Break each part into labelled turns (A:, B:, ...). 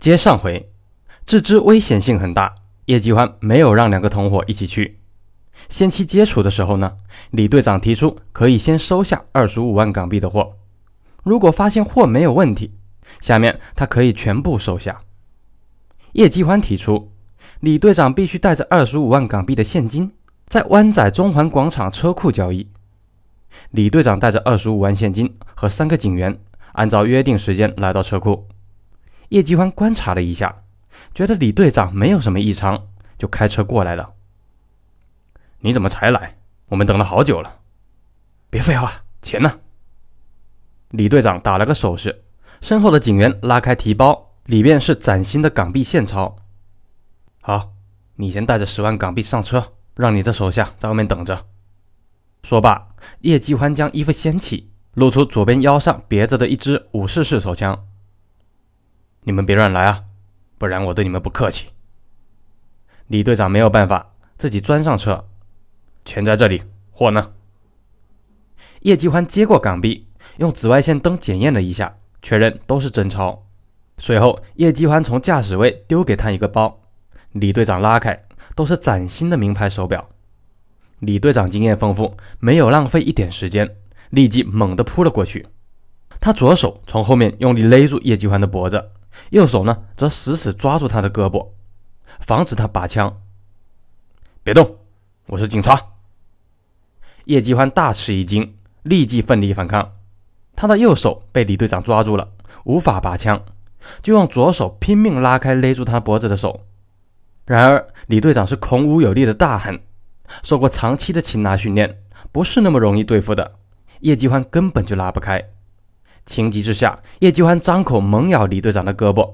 A: 接上回，自知危险性很大，叶继欢没有让两个同伙一起去。先期接触的时候呢，李队长提出可以先收下二十五万港币的货，如果发现货没有问题，下面他可以全部收下。叶继欢提出，李队长必须带着二十五万港币的现金，在湾仔中环广场车库交易。李队长带着二十五万现金和三个警员，按照约定时间来到车库。叶继欢观察了一下，觉得李队长没有什么异常，就开车过来了。你怎么才来？我们等了好久了。别废话，钱呢？李队长打了个手势，身后的警员拉开提包，里面是崭新的港币现钞。好，你先带着十万港币上车，让你的手下在外面等着。说罢，叶继欢将衣服掀起，露出左边腰上别着的一支五四式手枪。你们别乱来啊，不然我对你们不客气。李队长没有办法，自己钻上车。钱在这里，货呢？叶继欢接过港币，用紫外线灯检验了一下，确认都是真钞。随后，叶继欢从驾驶位丢给他一个包，李队长拉开，都是崭新的名牌手表。李队长经验丰富，没有浪费一点时间，立即猛地扑了过去。他左手从后面用力勒住叶继欢的脖子。右手呢，则死死抓住他的胳膊，防止他拔枪。别动，我是警察。叶继欢大吃一惊，立即奋力反抗。他的右手被李队长抓住了，无法拔枪，就用左手拼命拉开勒住他脖子的手。然而，李队长是孔武有力的大汉，受过长期的擒拿训练，不是那么容易对付的。叶继欢根本就拉不开。情急之下，叶继欢张口猛咬李队长的胳膊，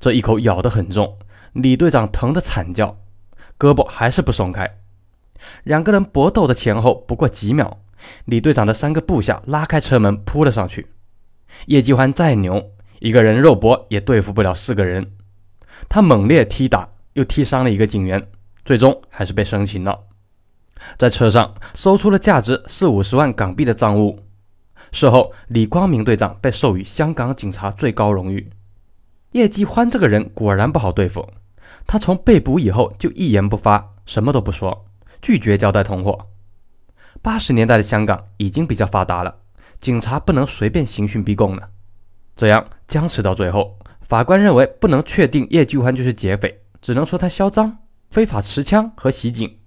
A: 这一口咬得很重，李队长疼得惨叫，胳膊还是不松开。两个人搏斗的前后不过几秒，李队长的三个部下拉开车门扑了上去。叶继欢再牛，一个人肉搏也对付不了四个人。他猛烈踢打，又踢伤了一个警员，最终还是被生擒了。在车上搜出了价值四五十万港币的赃物。事后，李光明队长被授予香港警察最高荣誉。叶继欢这个人果然不好对付，他从被捕以后就一言不发，什么都不说，拒绝交代同伙。八十年代的香港已经比较发达了，警察不能随便刑讯逼供了。这样僵持到最后，法官认为不能确定叶继欢就是劫匪，只能说他嚣张、非法持枪和袭警。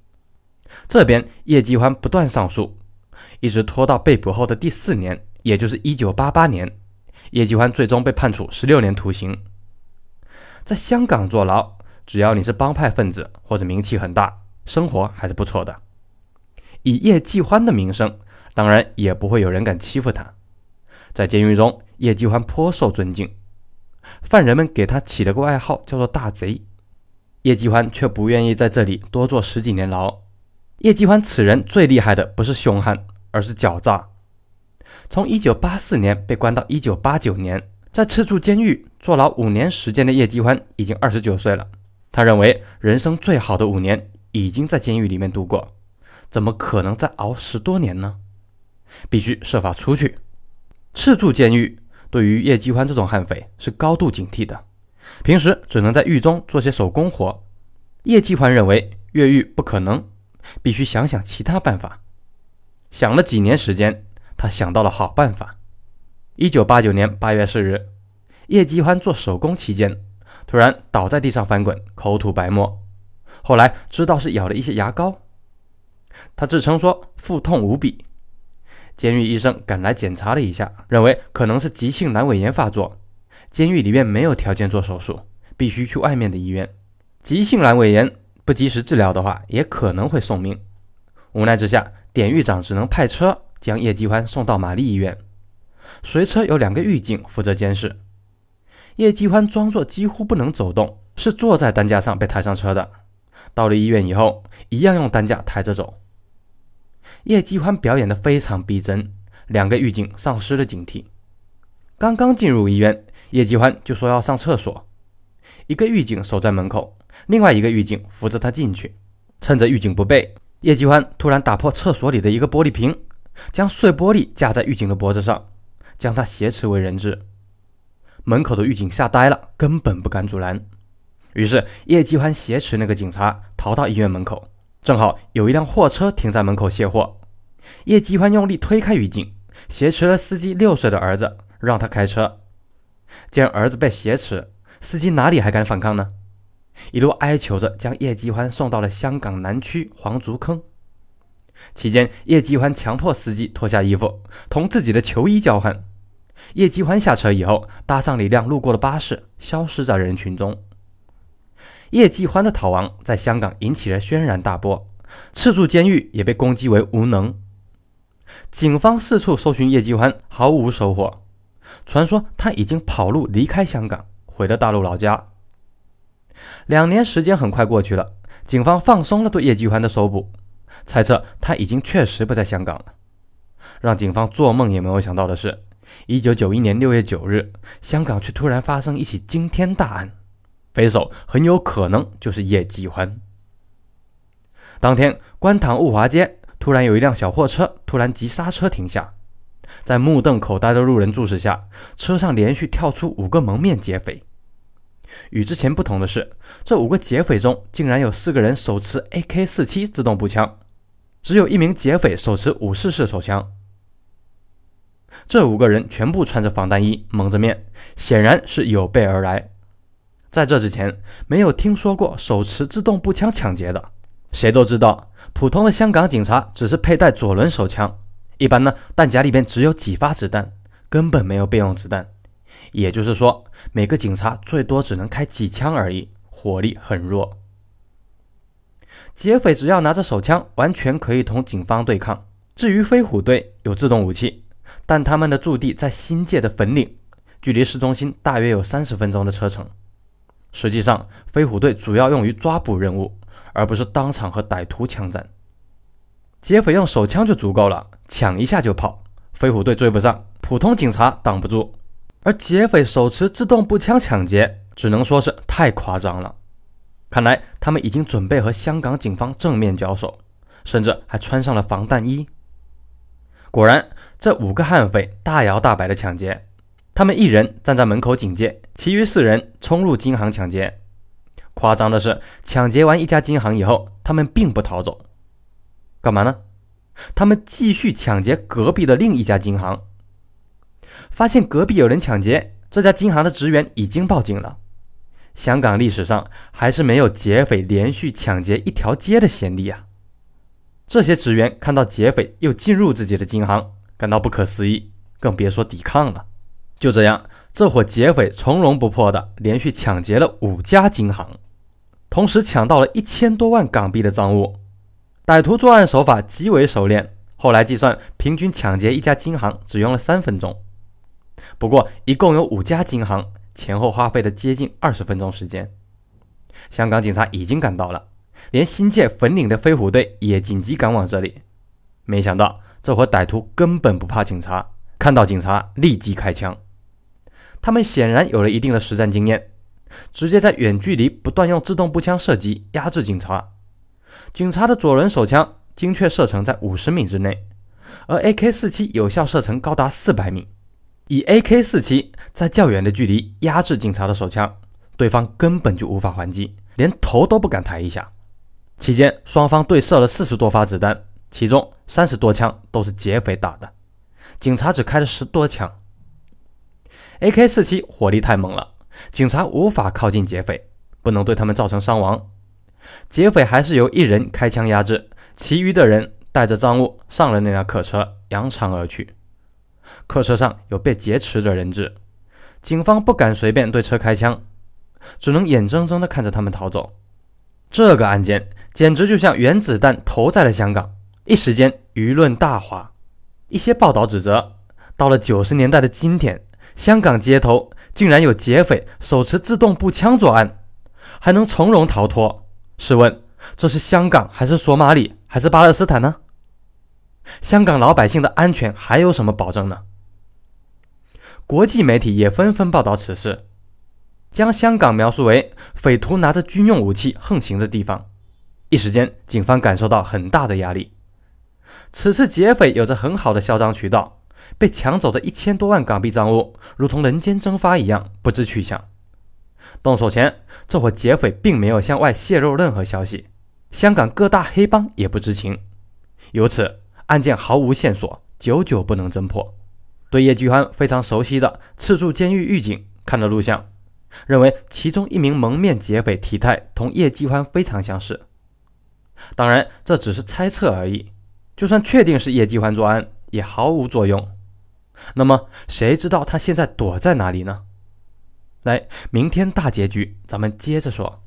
A: 这边叶继欢不断上诉。一直拖到被捕后的第四年，也就是一九八八年，叶继欢最终被判处十六年徒刑。在香港坐牢，只要你是帮派分子或者名气很大，生活还是不错的。以叶继欢的名声，当然也不会有人敢欺负他。在监狱中，叶继欢颇受尊敬，犯人们给他起了个外号，叫做“大贼”。叶继欢却不愿意在这里多坐十几年牢。叶继欢此人最厉害的不是凶悍。而是狡诈。从1984年被关到1989年，在赤柱监狱坐牢五年时间的叶继欢已经29岁了。他认为人生最好的五年已经在监狱里面度过，怎么可能再熬十多年呢？必须设法出去。赤柱监狱对于叶继欢这种悍匪是高度警惕的，平时只能在狱中做些手工活。叶继欢认为越狱不可能，必须想想其他办法。想了几年时间，他想到了好办法。一九八九年八月四日，叶继欢做手工期间，突然倒在地上翻滚，口吐白沫。后来知道是咬了一些牙膏。他自称说腹痛无比。监狱医生赶来检查了一下，认为可能是急性阑尾炎发作。监狱里面没有条件做手术，必须去外面的医院。急性阑尾炎不及时治疗的话，也可能会送命。无奈之下。典狱长只能派车将叶继欢送到玛丽医院，随车有两个狱警负责监视。叶继欢装作几乎不能走动，是坐在担架上被抬上车的。到了医院以后，一样用担架抬着走。叶继欢表演的非常逼真，两个狱警丧失了警惕。刚刚进入医院，叶继欢就说要上厕所，一个狱警守在门口，另外一个狱警扶着他进去，趁着狱警不备。叶继欢突然打破厕所里的一个玻璃瓶，将碎玻璃架在狱警的脖子上，将他挟持为人质。门口的狱警吓呆了，根本不敢阻拦。于是叶继欢挟持那个警察逃到医院门口，正好有一辆货车停在门口卸货。叶继欢用力推开狱警，挟持了司机六岁的儿子，让他开车。见儿子被挟持，司机哪里还敢反抗呢？一路哀求着将叶继欢送到了香港南区黄竹坑。期间，叶继欢强迫司机脱下衣服，同自己的球衣交换。叶继欢下车以后，搭上了一辆路过的巴士，消失在人群中。叶继欢的逃亡在香港引起了轩然大波，赤柱监狱也被攻击为无能。警方四处搜寻叶继欢，毫无收获。传说他已经跑路离开香港，回了大陆老家。两年时间很快过去了，警方放松了对叶继欢的搜捕，猜测他已经确实不在香港了。让警方做梦也没有想到的是，一九九一年六月九日，香港却突然发生一起惊天大案，匪首很有可能就是叶继欢。当天，观塘物华街突然有一辆小货车突然急刹车停下。在目瞪口呆的路人注视下，车上连续跳出五个蒙面劫匪。与之前不同的是，这五个劫匪中竟然有四个人手持 AK-47 自动步枪，只有一名劫匪手持五四式手枪。这五个人全部穿着防弹衣，蒙着面，显然是有备而来。在这之前，没有听说过手持自动步枪抢劫的。谁都知道，普通的香港警察只是佩戴左轮手枪。一般呢，弹夹里边只有几发子弹，根本没有备用子弹。也就是说，每个警察最多只能开几枪而已，火力很弱。劫匪只要拿着手枪，完全可以同警方对抗。至于飞虎队，有自动武器，但他们的驻地在新界的粉岭，距离市中心大约有三十分钟的车程。实际上，飞虎队主要用于抓捕任务，而不是当场和歹徒枪战。劫匪用手枪就足够了，抢一下就跑，飞虎队追不上，普通警察挡不住。而劫匪手持自动步枪抢劫，只能说是太夸张了。看来他们已经准备和香港警方正面交手，甚至还穿上了防弹衣。果然，这五个悍匪大摇大摆的抢劫，他们一人站在门口警戒，其余四人冲入金行抢劫。夸张的是，抢劫完一家金行以后，他们并不逃走。干嘛呢？他们继续抢劫隔壁的另一家金行，发现隔壁有人抢劫，这家金行的职员已经报警了。香港历史上还是没有劫匪连续抢劫一条街的先例啊！这些职员看到劫匪又进入自己的金行，感到不可思议，更别说抵抗了。就这样，这伙劫匪从容不迫的连续抢劫了五家金行，同时抢到了一千多万港币的赃物。歹徒作案手法极为熟练，后来计算，平均抢劫一家金行只用了三分钟。不过，一共有五家金行，前后花费了接近二十分钟时间。香港警察已经赶到了，连新界粉岭的飞虎队也紧急赶往这里。没想到，这伙歹徒根本不怕警察，看到警察立即开枪。他们显然有了一定的实战经验，直接在远距离不断用自动步枪射击压制警察。警察的左轮手枪精确射程在五十米之内，而 AK-47 有效射程高达四百米。以 AK-47 在较远的距离压制警察的手枪，对方根本就无法还击，连头都不敢抬一下。期间，双方对射了四十多发子弹，其中三十多枪都是劫匪打的，警察只开了十多枪。AK-47 火力太猛了，警察无法靠近劫匪，不能对他们造成伤亡。劫匪还是由一人开枪压制，其余的人带着赃物上了那辆客车，扬长而去。客车上有被劫持的人质，警方不敢随便对车开枪，只能眼睁睁地看着他们逃走。这个案件简直就像原子弹投在了香港，一时间舆论大哗。一些报道指责，到了九十年代的今天，香港街头竟然有劫匪手持自动步枪作案，还能从容逃脱。试问，这是香港还是索马里还是巴勒斯坦呢？香港老百姓的安全还有什么保证呢？国际媒体也纷纷报道此事，将香港描述为匪徒拿着军用武器横行的地方。一时间，警方感受到很大的压力。此次劫匪有着很好的嚣张渠道，被抢走的一千多万港币赃物，如同人间蒸发一样不知去向。动手前，这伙劫匪并没有向外泄露任何消息，香港各大黑帮也不知情，由此案件毫无线索，久久不能侦破。对叶继欢非常熟悉的赤柱监狱狱警看了录像，认为其中一名蒙面劫匪体态同叶继欢非常相似。当然，这只是猜测而已，就算确定是叶继欢作案，也毫无作用。那么，谁知道他现在躲在哪里呢？来，明天大结局，咱们接着说。